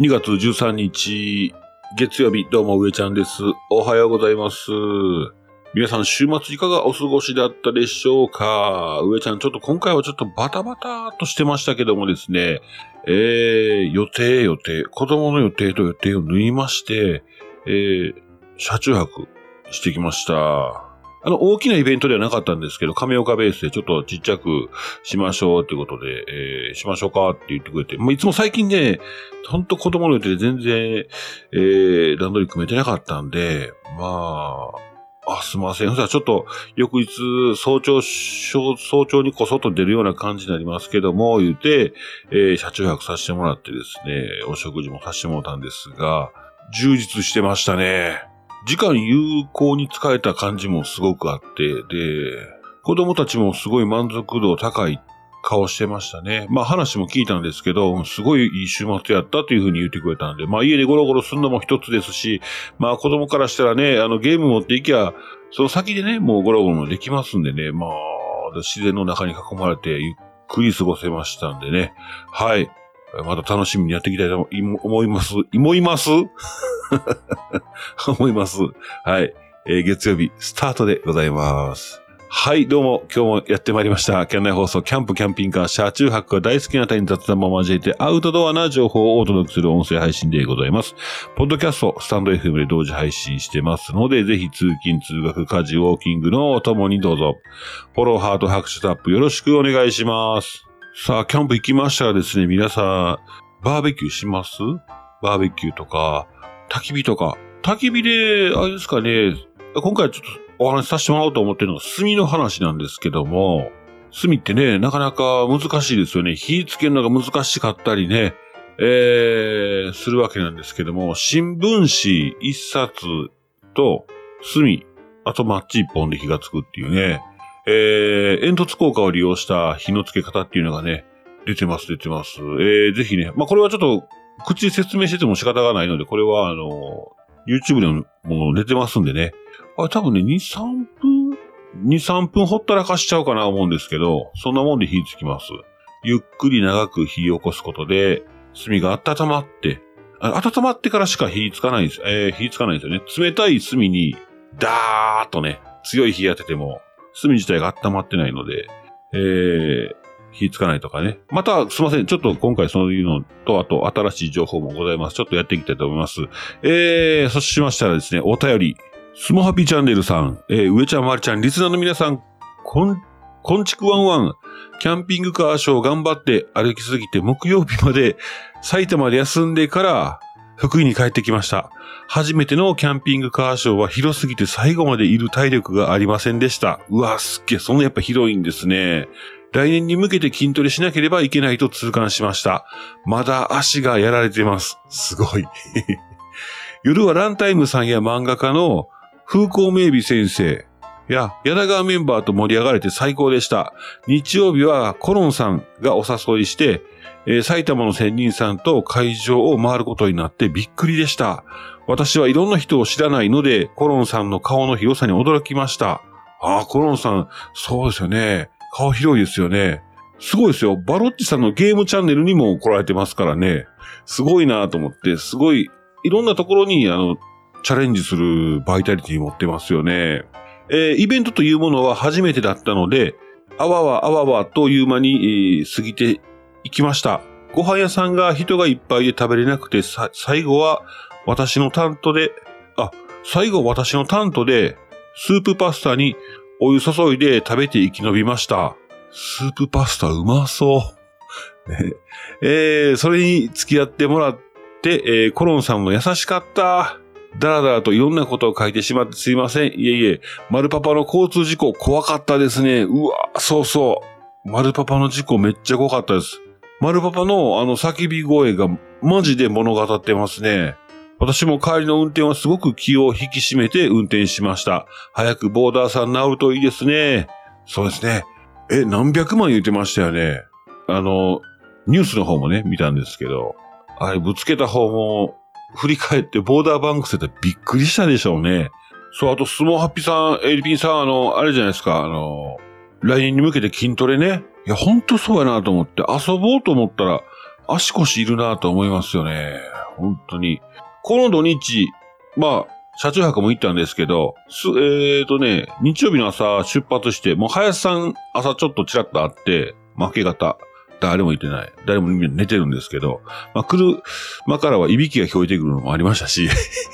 2月13日、月曜日、どうも上ちゃんです。おはようございます。皆さん、週末いかがお過ごしだったでしょうか？上ちゃん、ちょっと今回はちょっとバタバタとしてましたけどもですね、えー、予定予定、子供の予定と予定を縫いまして、えー、車中泊してきました。あの、大きなイベントではなかったんですけど、亀岡ベースでちょっとちっちゃくしましょうっていうことで、えー、しましょうかって言ってくれて、まあ、いつも最近ね、ほんと子供の予定で全然、えー、段取り組めてなかったんで、まあ、あ、すいません。そしたらちょっと、翌日、早朝、早朝にこそっと出るような感じになりますけども、言うて、えー、車中泊させてもらってですね、お食事もさせてもらったんですが、充実してましたね。時間有効に使えた感じもすごくあって、で、子供たちもすごい満足度高い顔してましたね。まあ話も聞いたんですけど、すごいいい週末やったというふうに言ってくれたんで、まあ家でゴロゴロするのも一つですし、まあ子供からしたらね、あのゲーム持っていきゃ、その先でね、もうゴロゴロもできますんでね、まあ、自然の中に囲まれてゆっくり過ごせましたんでね。はい。また楽しみにやっていきたいと思います。思います？思います。はい。えー月曜日、スタートでございます。はい、どうも、今日もやってまいりました。キャンナイ放送、キャンプ、キャンピングカー、車中泊が大好きな方に雑談も交えて、アウトドアな情報をお届けする音声配信でございます。ポッドキャスト、スタンド FM で同時配信してますので、ぜひ通勤、通学、家事、ウォーキングのお供にどうぞ。フォロー、ハート、拍手タップよろしくお願いします。さあ、キャンプ行きましたらですね、皆さん、バーベキューします？バーベキューとか、焚き火とか。焚き火で、あれですかね、今回ちょっとお話しさせてもらおうと思ってるのが炭の話なんですけども、炭ってね、なかなか難しいですよね。火つけるのが難しかったりね、えー、するわけなんですけども、新聞紙一冊と炭、あとマッチ一本で火がつくっていうね、えー、煙突効果を利用した火のつけ方っていうのがね、出てます、出てます。えー、ぜひね、まあ、これはちょっと、口で説明してても仕方がないので、これはあの、YouTube でももう出てますんでね。あ多分ね、2、3分 ?2、3分ほったらかしちゃうかな思うんですけど、そんなもんで火つきます。ゆっくり長く火を起こすことで、炭が温まって、温まってからしか火つかないんです。えー、火つかないんですよね。冷たい炭に、ダーッとね、強い火当てても、炭自体が温まってないので、えー、火つかないとかね。また、すいません。ちょっと今回そういうのと、あと新しい情報もございます。ちょっとやっていきたいと思います。えー、そしましたらですね、お便り。スモハピチャンネルさん、えー、上ちゃん、まるちゃん、リスナーの皆さん、こん、こんちくわんわん。キャンピングカーショー頑張って歩きすぎて木曜日まで埼玉で休んでから福井に帰ってきました。初めてのキャンピングカーショーは広すぎて最後までいる体力がありませんでした。うわ、すっげえ、そんなやっぱ広いんですね。来年に向けて筋トレしなければいけないと痛感しました。まだ足がやられてます。すごい。夜はランタイムさんや漫画家の風光明美先生や柳川メンバーと盛り上がれて最高でした。日曜日はコロンさんがお誘いして、えー埼玉の仙人さんと会場を回ることになってびっくりでした。私はいろんな人を知らないので、コロンさんの顔の広さに驚きました。ああ、コロンさん、そうですよね。顔広いですよね。すごいですよ。バロッチさんのゲームチャンネルにも来られてますからね。すごいなと思って、すごい、いろんなところに、あの、チャレンジするバイタリティ持ってますよね。えーイベントというものは初めてだったので、あわわあわわという間に、えー過ぎていきました。ご飯屋さんが人がいっぱいで食べれなくて、さ、最後は私の担当で、あ、最後私の担当で、スープパスタにお湯注いで食べて生き延びました。スープパスタうまそう。えーそれに付き合ってもらって、えーコロンさんも優しかった。だらだらといろんなことを書いてしまってすいません。いえいえ、丸パパの交通事故怖かったですね。うわ、そうそう。丸パパの事故めっちゃ怖かったです。丸パパのあの叫び声がマジで物語ってますね。私も帰りの運転はすごく気を引き締めて運転しました。早くボーダーさん治るといいですね。そうですね。え、何百万言ってましたよね。あの、ニュースの方もね、見たんですけど、あれぶつけた方も振り返ってボーダーバンクスでびっくりしたでしょうね。そう、あと、スモハッピーさん、エリピンさん、あの、あれじゃないですか、あの、来年に向けて筋トレね。いや、ほんとそうやなと思って、遊ぼうと思ったら、足腰いるなと思いますよね。本当に。この土日、まあ、車中泊も行ったんですけど、す、えーとね、日曜日の朝出発して、もう林さん朝ちょっとちらっと会って、負け方、誰もいてない。誰も寝てるんですけど、まあ、来る、まからはいびきが聞こえてくるのもありましたし、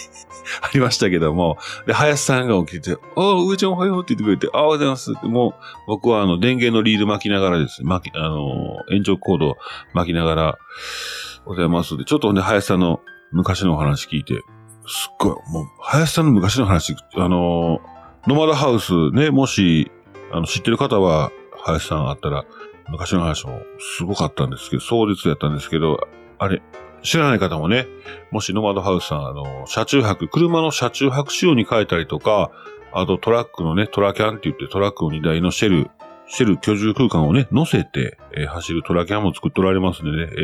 ありましたけども、で、林さんが起きて、ああ、上ちゃんおはようって言ってくれて、ああ、おはようございます、もう、僕はあの、電源のリード巻きながらですね、巻き、あの、延長コード巻きながら、おはようございますで、ちょっとね、林さんの昔の話聞いて、すっごい、もう、林さんの昔の話、あの、ノマドハウスね、もし、あの、知ってる方は、林さんあったら、昔の話もすごかったんですけど、壮絶やったんですけど、あれ、知らない方もね、もしノマドハウスさん、あの、車中泊、車の車中泊仕様に変えたりとか、あとトラックのね、トラキャンって言ってトラックの荷台のシェル、シェル居住空間をね、乗せて、えー、走るトラキャンも作っておられますんでね、え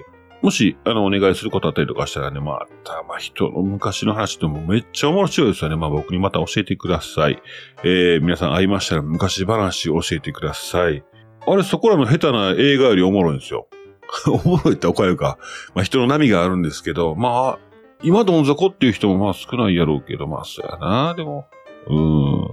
ー、もし、あの、お願いすることあったりとかしたらね、まあた、まあ、人の昔の話ってもめっちゃ面白いですよね。まあ、僕にまた教えてください。えー、皆さん会いましたら昔話教えてください。あれ、そこらの下手な映画よりおもろいんですよ。おもろいっておかるか。まあ人の波があるんですけど、まあ、今どん底っていう人もまあ少ないやろうけど、まあそうやな、でも、うん。ま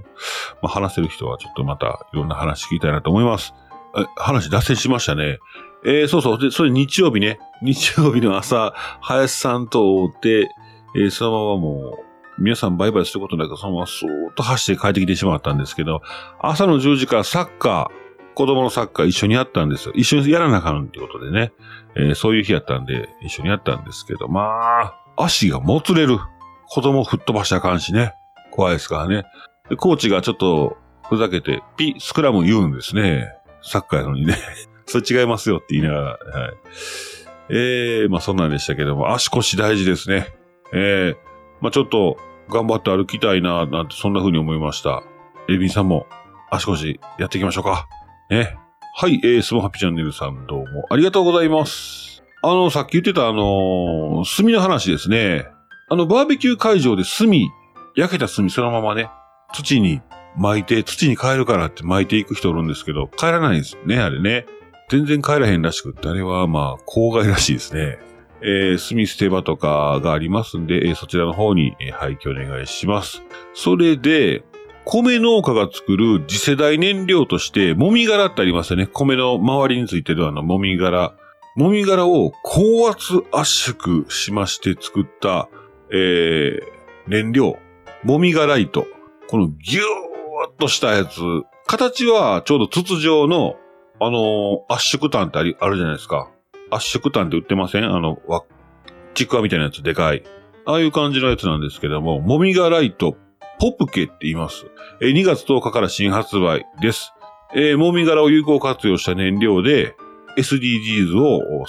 あ話せる人はちょっとまたいろんな話聞きたいなと思います。え、話脱線しましたね。えー、そうそう。で、それ日曜日ね。日曜日の朝、林さんと会って、えー、そのままもう、皆さんバイバイすることなく、そのままそーっと走って帰ってきてしまったんですけど、朝の10時からサッカー、子供のサッカー一緒にやったんですよ。一緒にやらなあかんってことでね。えー、そういう日やったんで、一緒にやったんですけど、まあ、足がもつれる。子供吹っ飛ばした感じね。怖いですからね。で、コーチがちょっとふざけて、ピ、スクラム言うんですね。サッカーやのにね。それ違いますよって言いながら。はい。えー、まあそんなんでしたけども、足腰大事ですね。えー、まあちょっと頑張って歩きたいな、なんてそんな風に思いました。エビンさんも足腰やっていきましょうか。ね。はい、えー、スモハピチャンネルさんどうもありがとうございます。あの、さっき言ってたあのー、炭の話ですね。あの、バーベキュー会場で炭、焼けた炭そのままね、土に巻いて、土に帰るからって巻いていく人おるんですけど、帰らないんですね、あれね。全然帰らへんらしくって、あれはまあ、郊外らしいですね。えー、炭捨て場とかがありますんで、えー、そちらの方に、えー、廃棄お願いします。それで、米農家が作る次世代燃料として、もみ殻ってありますよね。米の周りについてるあのもみ殻。もみ殻を高圧圧縮しまして作った、えー、燃料。もみ殻糸。このギューっとしたやつ。形はちょうど筒状の、あのー、圧縮炭ってありあるじゃないですか。圧縮炭って売ってません？あの、わ、ちくわみたいなやつでかい。ああいう感じのやつなんですけども、もみ殻糸ポプケって言います。え2月10日から新発売です。えー、もみ殻を有効活用した燃料で SDGs を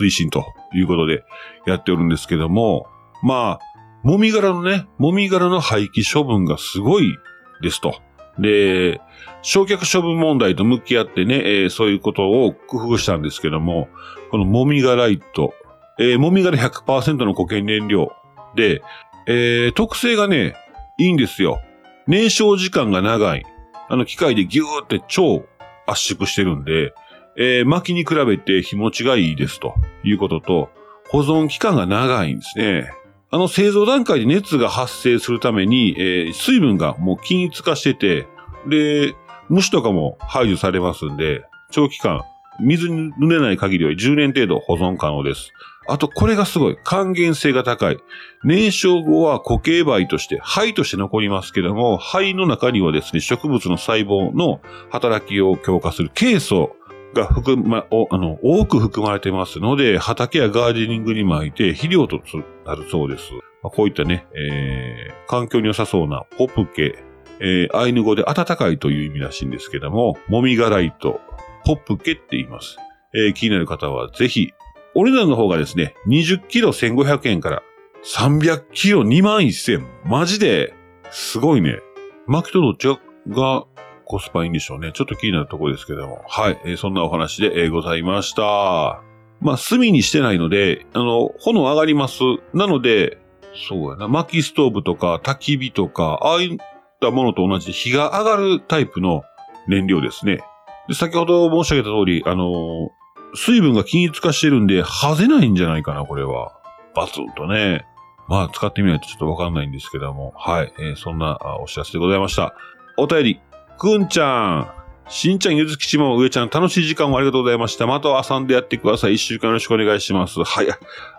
推進ということでやっておるんですけども、まあ、もみ殻のね、もみ殻の廃棄処分がすごいですと。で、焼却処分問題と向き合ってね、えー、そういうことを工夫したんですけども、このもみ殻イト、えー、もみ殻100%の固形燃料で、えー、特性がね、いいんですよ。燃焼時間が長い。あの機械でギューって超圧縮してるんで、えー、薪に比べて日持ちがいいですということと、保存期間が長いんですね。あの製造段階で熱が発生するために、えー、水分がもう均一化してて、で、虫とかも排除されますんで、長期間、水に濡れない限りは10年程度保存可能です。あと、これがすごい。還元性が高い。燃焼後は固形灰として、灰として残りますけども、灰の中にはですね、植物の細胞の働きを強化するケイ素が含ま、あの、多く含まれてますので、畑やガーデニングに巻いて肥料となるそうです。まあ、こういったね、えー、環境に良さそうなポプケ、えー、アイヌ語で暖かいという意味らしいんですけども、もみ殻糸、ポプケって言います。えー、気になる方はぜひお値段の方がですね、20キロ1500円から300キロ2万1000。マジで、すごいね。巻きとどっちがコスパいいんでしょうね。ちょっと気になるところですけども。はい。えー、そんなお話で、えー、ございました。まあ、炭にしてないので、あの、炎上がります。なので、そうやな。薪ストーブとか焚き火とか、ああいったものと同じで火が上がるタイプの燃料ですね。で、先ほど申し上げた通り、あの水分が均一化してるんで、はぜないんじゃないかな、これは。バツンとね。まあ、使ってみないとちょっとわかんないんですけども。はい。えー、そんなお知らせでございました。お便り、くんちゃん。しんちゃん、ゆずきちも上ちゃん、楽しい時間をありがとうございました。また遊んでやってください。一週間よろしくお願いします。はい。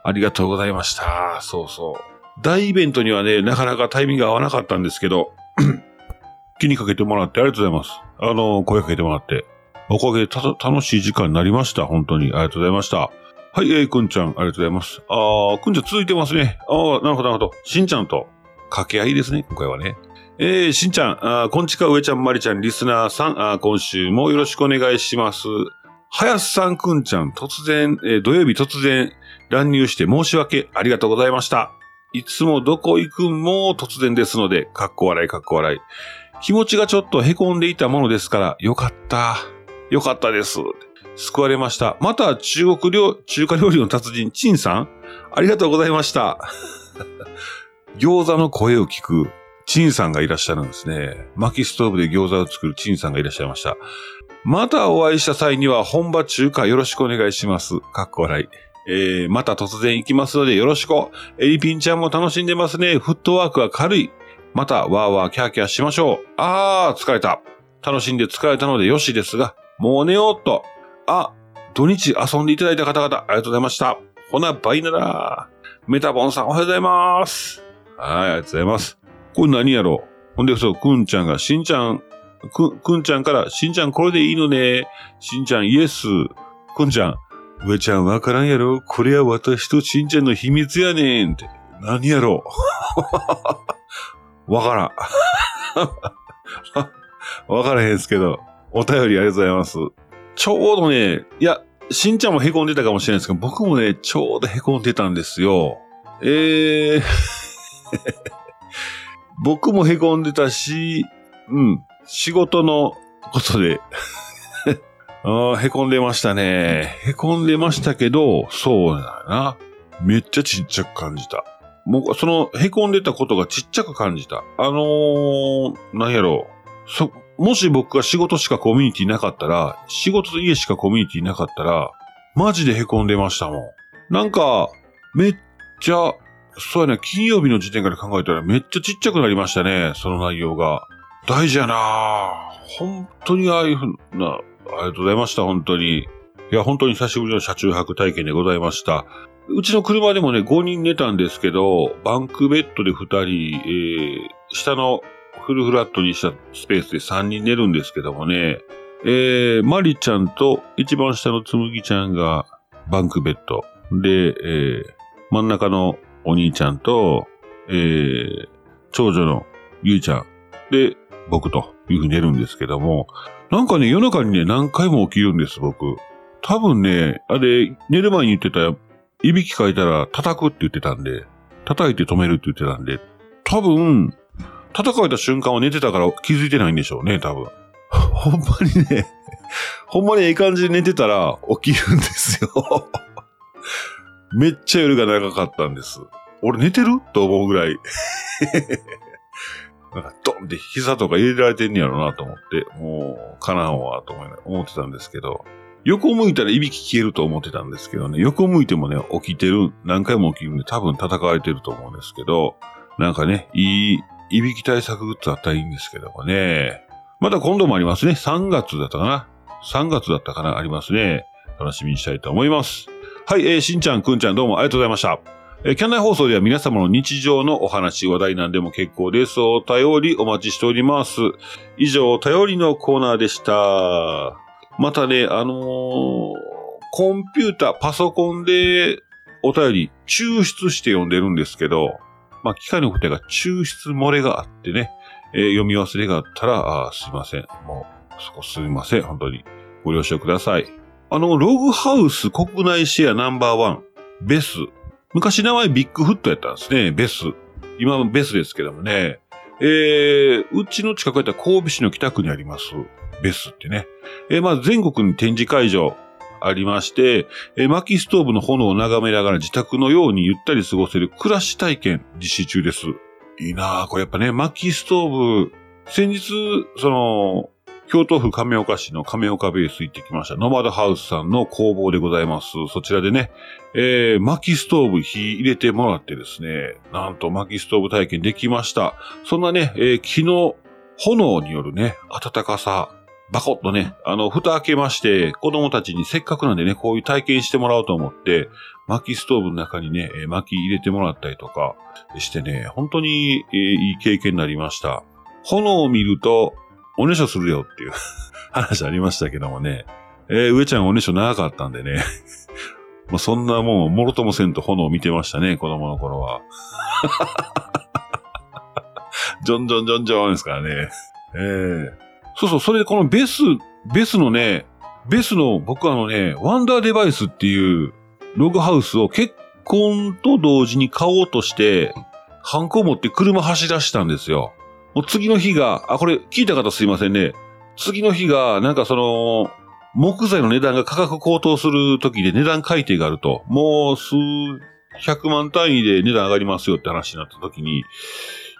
ありがとうございました。そうそう。大イベントにはね、なかなかタイミング合わなかったんですけど、気にかけてもらってありがとうございます。あの、声かけてもらって。おかげでた楽しい時間になりました。本当に。ありがとうございました。はい、えー、くんちゃん、ありがとうございます。あー、くんちゃん続いてますね。あー、なるほど、なるほど。しんちゃんと掛け合いですね、今回はね。えー、しんちゃん、あこんちか、上ちゃん、まりちゃん、リスナーさん、あ今週もよろしくお願いします。はやすさん、くんちゃん、突然、えー、土曜日突然乱入して申し訳ありがとうございました。いつもどこ行くんも突然ですので、かっこ笑いかっこ笑い。気持ちがちょっと凹んでいたものですから、よかった。よかったです。救われました。また、中国料、中華料理の達人、チンさん、ありがとうございました。餃子の声を聞くチンさんがいらっしゃるんですね。薪ストーブで餃子を作るチンさんがいらっしゃいました。またお会いした際には本場中華よろしくお願いします。かっこ笑い。えー、また突然行きますのでよろしく。エリピンちゃんも楽しんでますね。フットワークは軽い。またワーワーキャーキャーしましょう。あー、疲れた。楽しんで疲れたのでよしですが、もう寝ようっと。あ、土日遊んでいただいた方々、ありがとうございました。ほな、バイナラメタボンさんおはようございます。はい、ありがとうございます。これ何やろ？ほんで、そう、くんちゃんが、しんちゃん、く、くんちゃんから、しんちゃんこれでいいのね。しんちゃんイエス。くんちゃん、上ちゃんわからんやろ？これは私としんちゃんの秘密やねんって。何やろ？わからん。わからへんすけど、お便りありがとうございます。ちょうどね、いや、しんちゃんも凹んでたかもしれないですけど、僕もね、ちょうど凹んでたんですよ。えー僕も凹んでたし、うん、仕事のことで あ凹んでましたね。凹んでましたけど、そうだな。めっちゃちっちゃく感じた。もう、その、凹んでたことがちっちゃく感じた。あのー、なんやろう。そ、もし僕が仕事しかコミュニティなかったら、仕事と家しかコミュニティなかったら、マジで凹んでましたもん。なんか、めっちゃ、そうやね、金曜日の時点から考えたらめっちゃちっちゃくなりましたね、その内容が。大事やな本当にああいうふうな、ありがとうございました、本当に。いや、本当に久しぶりの車中泊体験でございました。うちの車でもね、5人寝たんですけど、バンクベッドで2人、えー、下のフルフラットにしたスペースで3人寝るんですけどもね、えー、マリちゃんと一番下のつむぎちゃんがバンクベッド。で、えー、真ん中のお兄ちゃんと、えー、長女のゆいちゃんで、僕というふうに寝るんですけども、なんかね、夜中にね、何回も起きるんです、僕。多分ね、あれ、寝る前に言ってた、いびきかいたら叩くって言ってたんで、叩いて止めるって言ってたんで、多分、叩かれた瞬間は寝てたから気づいてないんでしょうね、多分。ほんまにね、ほんまにええ感じで寝てたら起きるんですよ。めっちゃ夜が長かったんです。俺寝てる？と思うぐらい。なんかドンって膝とか入れられてんねやろなと思って、もう、かなわと思ってたんですけど、横向いたらいびき消えると思ってたんですけどね、横向いてもね、起きてる、何回も起きるんで多分戦われてると思うんですけど、なんかね、いい、いびき対策グッズあったらいいんですけどもね。また今度もありますね。3月だったかな。3月だったかな。ありますね。楽しみにしたいと思います。はい、えー、しんちゃん、くんちゃんどうもありがとうございました。えー、キャンナイ放送では皆様の日常のお話、話題なんでも結構です。お便りお待ちしております。以上、頼りのコーナーでした。またね、あのー、コンピュータ、パソコンでお便り抽出して読んでるんですけど、まあ、機械の答えが抽出漏れがあってね、えー、読み忘れがあったら、あすいません。もう、そこすみません。本当に。ご了承ください。あの、ログハウス国内シェアナンバーワン、ベス。昔名前ビッグフットやったんですね、ベス。今もベスですけどもね。えー、うちの近くやったら神戸市の北区にあります、ベスってね。えー、まあ全国に展示会場ありまして、えー、薪ストーブの炎を眺めながら自宅のようにゆったり過ごせる暮らし体験実施中です。いいなぁ、これやっぱね、薪ストーブ、先日、その、京都府亀岡市の亀岡ベース行ってきました。ノマドハウスさんの工房でございます。そちらでね、えー、薪ストーブ火入れてもらってですね、なんと薪ストーブ体験できました。そんなね、えー、木の炎によるね、暖かさ、バコッとね、あの、蓋開けまして、子供たちにせっかくなんでね、こういう体験してもらおうと思って、薪ストーブの中にね、薪入れてもらったりとかしてね、本当に、えー、いい経験になりました。炎を見ると、おねしょするよっていう 話ありましたけどもね、えー、上ちゃんおねしょ長かったんでね、もうそんなもん、もろともせんと炎を見てましたね、子供の頃は。ジョンジョンジョンジョンですからね。ええーそうそう、それでこのベス、ベスのね、ベスの僕あのね、ワンダーデバイスっていうログハウスを結婚と同時に買おうとして、ハンコを持って車走らしたんですよ。もう次の日が、あ、これ聞いた方すいませんね。次の日が、なんかその、木材の値段が価格高騰する時で値段改定があると、もう数百万単位で値段上がりますよって話になった時に、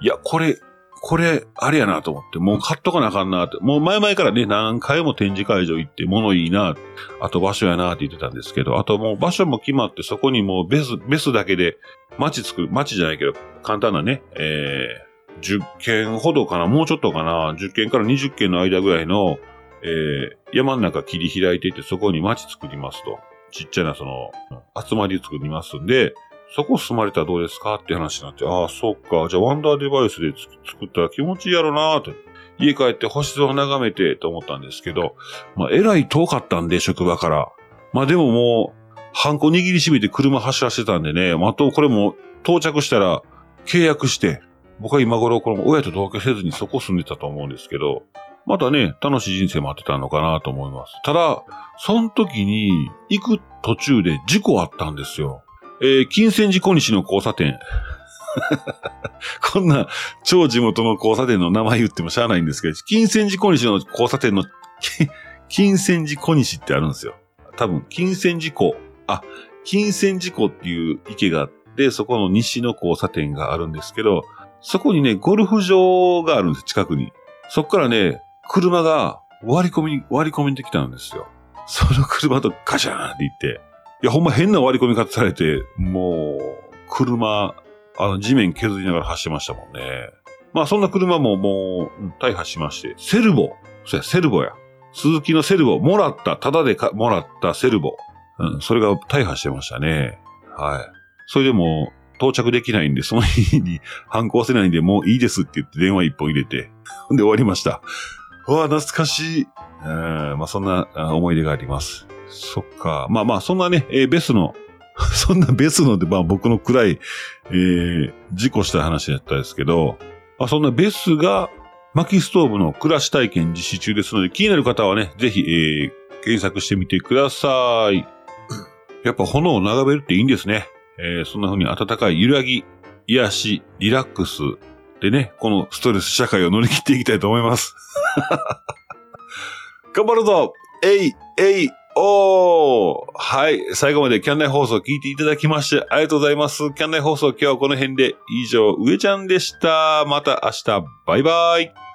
いや、これ、これ、あれやなと思って、もう買っとかなあかんなって、もう前々からね、何回も展示会場行って、物いいな、あと場所やなって言ってたんですけど、あともう場所も決まって、そこにもうベス、ベスだけで、街作る、街じゃないけど、簡単なね、えー、10件ほどかな、もうちょっとかな、10件から20件の間ぐらいの、えー、山の中切り開いていって、そこに街作りますと。ちっちゃなその、集まり作りますんで、そこ住まれたらどうですかって話になって、ああ、そっか。じゃあワンダーデバイスで作ったら気持ちいいやろなーと。家帰って星空を眺めてと思ったんですけど、まあ、えらい遠かったんで、職場から。まあでももう、ハンコ握りしめて車走らせてたんでね、まあと、これも到着したら契約して、僕は今頃この親と同居せずにそこ住んでたと思うんですけど、またね、楽しい人生待ってたのかなと思います。ただ、その時に行く途中で事故あったんですよ。えー、金銭寺小西の交差点。こんな超地元の交差点の名前言ってもしゃあないんですけど、金銭寺小西の交差点の、金銭寺小西ってあるんですよ。多分、金銭寺湖。あ、金銭寺湖っていう池があって、そこの西の交差点があるんですけど、そこにね、ゴルフ場があるんです、近くに。そこからね、車が割り込み、割り込みにできたんですよ。その車とガシャーンって言って、いや、ほんま変な割り込み方されて、もう、車、あの、地面削りながら走ってましたもんね。まあ、そんな車ももう、大破しまして、セルボ。そうや、セルボや。鈴木のセルボ、もらった、ただでかもらったセルボ。うん、それが大破してましたね。はい。それでも、到着できないんで、その日に反抗せないんで、もういいですって言って電話一本入れて、で終わりました。うわ、懐かしい。うん、まあ、そんな思い出があります。そっか。まあまあ、そんなね、えー、ベスの、そんなベスので、まあ僕の暗い、えー、事故した話だったんですけど、あ、そんなベスが薪ストーブの暮らし体験実施中ですので、気になる方はね、ぜひ、えー、検索してみてください。やっぱ炎を眺めるっていいんですね。えー、そんな風に暖かい揺らぎ、癒し、リラックスでね、このストレス社会を乗り切っていきたいと思います。頑張るぞえい、えい、おーはい。最後までキャンナイ放送聞いていただきましてありがとうございます。キャンナイ放送今日はこの辺で以上、上ちゃんでした。また明日、バイバイ。